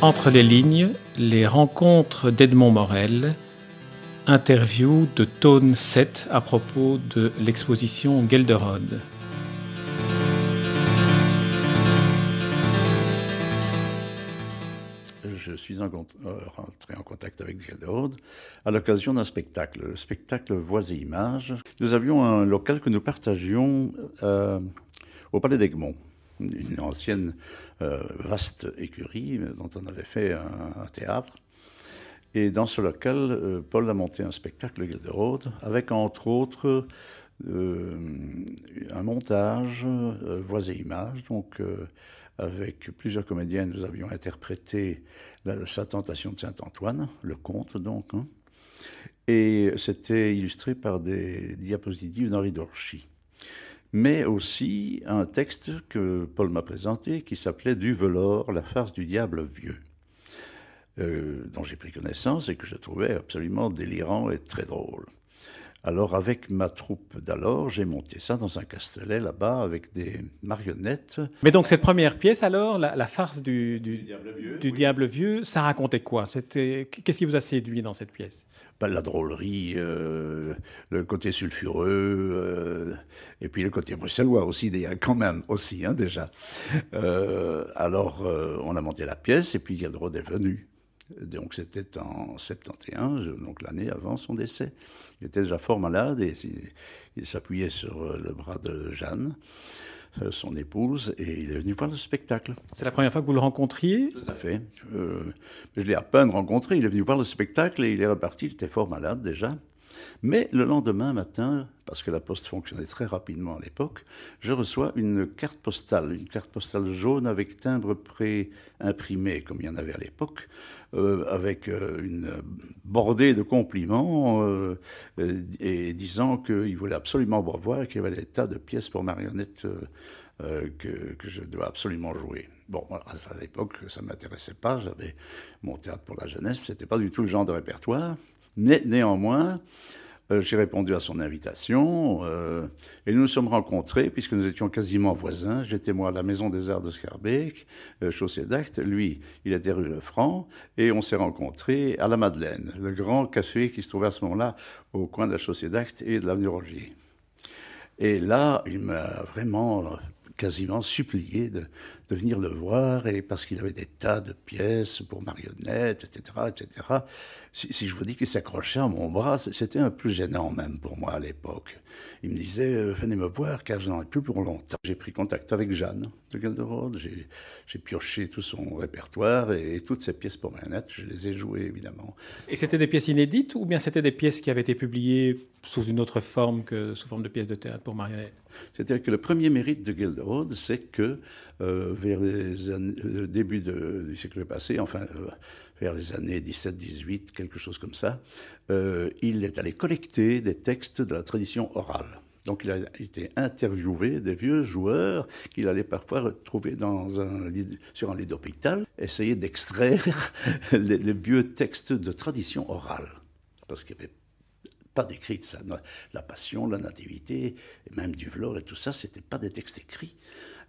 Entre les lignes, les rencontres d'Edmond Morel, interview de Tone 7 à propos de l'exposition Gelderode. Je suis euh, rentré en contact avec Gelderode à l'occasion d'un spectacle, le spectacle Voix et Images. Nous avions un local que nous partagions euh, au Palais d'Egmont, une ancienne euh, vaste écurie dont on avait fait un, théâtre. Et dans ce local, euh, Paul a monté un spectacle Gilderode avec entre autres euh, un montage, voix et images. Donc, avec plusieurs comédiens, nous avions interprété la, Sa tentation de Saint-Antoine, le conte donc. Hein. et c'était illustré par des diapositives d'Henri Dorchy mais aussi un texte que Paul m'a présenté qui s'appelait Du velours, la farce du diable vieux, euh, dont j'ai pris connaissance et que je trouvais absolument délirant et très drôle. Alors avec ma troupe d'alors, j'ai monté ça dans un castelet là-bas avec des marionnettes. Mais donc cette première pièce alors, la, farce du, diable vieux, du diable vieux, ça racontait quoi? Qu'est-ce qui vous a séduit dans cette pièce? La drôlerie, euh, le côté sulfureux, euh, et puis le côté bruxellois aussi, quand même, aussi, hein, déjà. Euh, alors, on a monté la pièce, et puis Gadrod est venu. Donc, c'était en 71, donc l'année avant son décès. Il était déjà fort malade, et il s'appuyait sur le bras de Jeanne. Euh, son épouse, et il est venu voir le spectacle. C'est la première fois que vous le rencontriez? Tout à fait. Euh, je l'ai à peine rencontré. Il est venu voir le spectacle et il est reparti. Il était fort malade déjà. Mais le lendemain matin, parce que la poste fonctionnait très rapidement à l'époque, je reçois une carte postale, une carte postale jaune avec timbre pré-imprimé, comme il y en avait à l'époque, euh, avec euh, une bordée de compliments euh, et disant qu'il voulait absolument me revoir et qu'il y avait des tas de pièces pour marionnettes que, que, je dois absolument jouer. Bon, à l'époque, ça ne m'intéressait pas. J'avais mon théâtre pour la jeunesse. Ce n'était pas du tout le genre de répertoire. Néanmoins, euh, j'ai répondu à son invitation euh, et nous nous sommes rencontrés puisque nous étions quasiment voisins. J'étais moi à la Maison des Arts de Scarbeck, euh, chaussée d'Acte. Lui, il était rue Le Franc et on s'est rencontrés à la Madeleine, le grand café qui se trouvait à ce moment-là au coin de la chaussée d'Acte et de l'avenue Rogier. Et là, il m'a vraiment quasiment supplié de, de venir le voir, et parce qu'il avait des tas de pièces pour marionnettes, etc., etc. Si, je vous dis qu'il s'accrochait à mon bras, c'était un peu gênant même pour moi à l'époque. Il me disait euh, Venez me voir car je n'en ai plus pour longtemps. J'ai pris contact avec Jeanne de Gelderode, j'ai pioché tout son répertoire et, toutes ses pièces pour marionnettes, je les ai jouées évidemment. Et c'était des pièces inédites ou bien c'était des pièces qui avaient été publiées sous une autre forme que sous forme de pièces de théâtre pour marionnettes? C'est-à-dire que le premier mérite de Gelderode, c'est que euh, vers les années, le début du siècle passé, enfin euh, vers les années 17-18, quelque chose comme ça, euh, il est allé collecter des textes de la tradition orale. Donc il a été interviewé des vieux joueurs qu'il allait parfois retrouver dans un sur un lit d'hôpital, essayer d'extraire les, vieux textes de tradition orale. Parce qu'il n'y avait pas d'écrit de ça. La passion, la nativité, même du vlore et tout ça, ce n'était pas des textes écrits.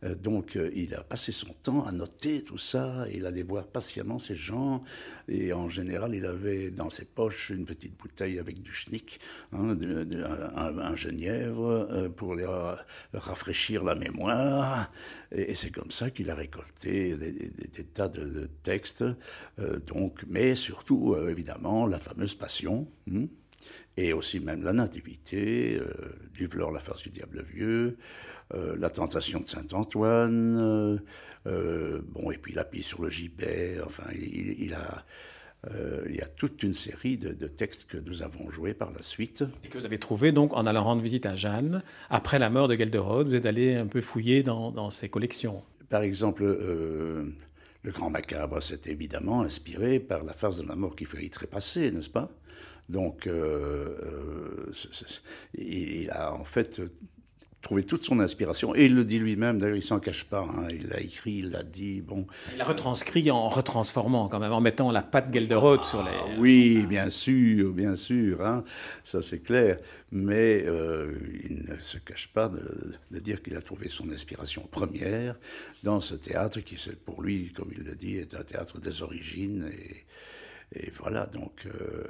Euh, donc euh, il a passé son temps à noter tout ça, il allait voir patiemment ces gens, et en général il avait dans ses poches une petite bouteille avec du schnick, hein, un, genièvre, euh, pour rafraîchir la mémoire, et, c'est comme ça qu'il a récolté des, tas de, textes, donc, mais surtout évidemment la fameuse passion. Hein, et aussi même la nativité, du Vlore, la farce du diable vieux, euh, la tentation de Saint-Antoine, euh, euh, bon, et puis la pie sur le gibet, enfin, il, a... il y a toute une série de, textes que nous avons joués par la suite. Et que vous avez trouvé donc en allant rendre visite à Jeanne, après la mort de Gelderode, vous êtes allé un peu fouiller dans, dans ses collections. Par exemple, le Grand Macabre s'est évidemment inspiré par la farce de la mort qui fait y trépasser, n'est-ce pas? Donc, il a en fait trouvé toute son inspiration. Et il le dit lui-même, d'ailleurs, il s'en cache pas. Hein. il l'a écrit, il l'a dit. Bon. Il l'a retranscrit en retransformant, quand même, en mettant la patte Gelderode sur les. Ah oui, bien sûr, bien sûr. Hein. Ça, c'est clair. Mais euh, il ne se cache pas de, dire qu'il a trouvé son inspiration première dans ce théâtre qui, pour lui, comme il le dit, est un théâtre des origines. Et, voilà, donc. Euh,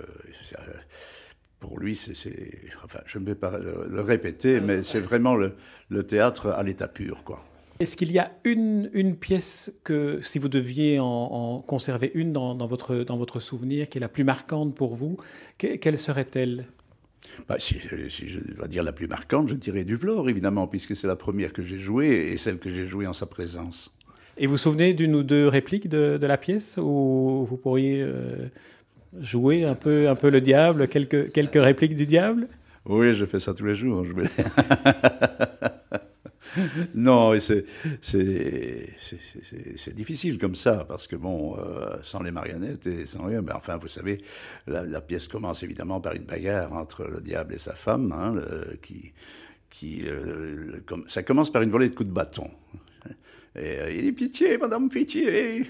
pour lui, c'est, enfin, je ne vais pas le, répéter, mais c'est vraiment le, théâtre à l'état pur, quoi. Est-ce qu'il y a une, une, pièce que, si vous deviez en, conserver une dans, votre, dans votre souvenir, qui est la plus marquante pour vous, quelle serait-elle? Bah, si, je dois dire la plus marquante, je dirais du Vlore, évidemment, puisque c'est la première que j'ai jouée et celle que j'ai jouée en sa présence. Et vous vous souvenez d'une ou deux répliques de, de, la pièce Ou vous pourriez euh, jouer un peu, un peu le diable, quelques, quelques répliques du diable? Oui, je fais ça tous les jours. non, c'est difficile comme ça, parce que bon, euh, sans les marionnettes et sans rien, mais enfin, vous savez, la, pièce commence évidemment par une bagarre entre le diable et sa femme, hein, qui, qui euh, ça commence par une volée de coups de bâton. Et euh, il dit Pitié, madame, pitié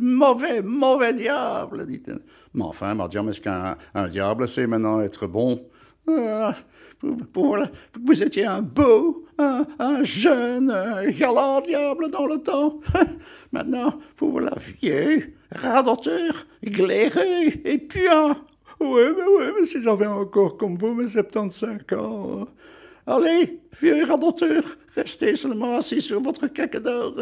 Mauvais, mauvais diable, dit-elle. Mais enfin, Mardiam, est-ce qu'un diable sait maintenant être bon ah, vous, étiez un beau, un, jeune, un galant diable dans le temps. Maintenant, vous voilà vieux, radoteur, glairé et puant. Oui, mais oui, mais si j'avais encore comme vous mes 75 ans. Allez, vieux radoteur, restez seulement assis sur votre caca d'or.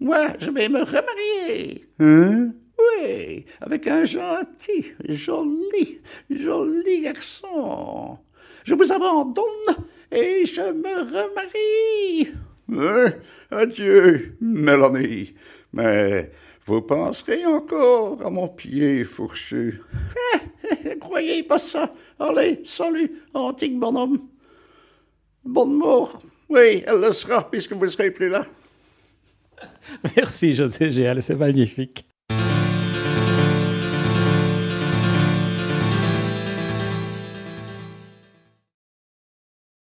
Moi, je vais me remarier. Hein? Oui, avec un gentil, joli, joli garçon. Je vous abandonne et je me remarie. Hein? Adieu, Mélanie. Mais vous penserez encore à mon pied fourchu. Croyez pas ça. Allez, salut, antique bonhomme. Bonne mort. Oui, elle le sera puisque vous ne serez plus là. Merci José Géal, c'est magnifique.